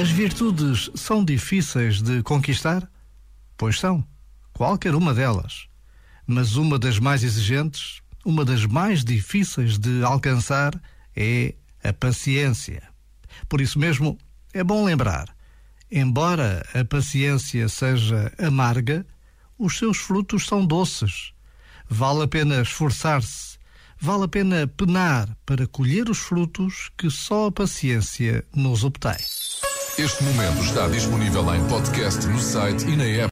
As virtudes são difíceis de conquistar? Pois são, qualquer uma delas. Mas uma das mais exigentes, uma das mais difíceis de alcançar, é a paciência. Por isso mesmo, é bom lembrar: embora a paciência seja amarga, os seus frutos são doces. Vale a pena esforçar-se, vale a pena penar para colher os frutos que só a paciência nos obtém. Este momento está disponível em podcast no site e na app.